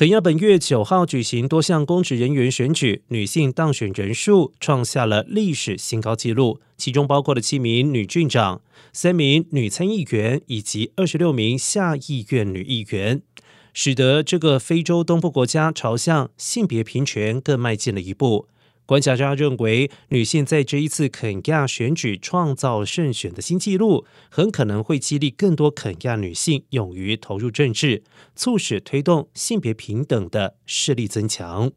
肯亚本月九号举行多项公职人员选举，女性当选人数创下了历史新高纪录，其中包括了七名女郡长、三名女参议员以及二十六名下议院女议员，使得这个非洲东部国家朝向性别平权更迈进了一步。观察家认为，女性在这一次肯亚选举创造胜选的新纪录，很可能会激励更多肯亚女性勇于投入政治，促使推动性别平等的势力增强。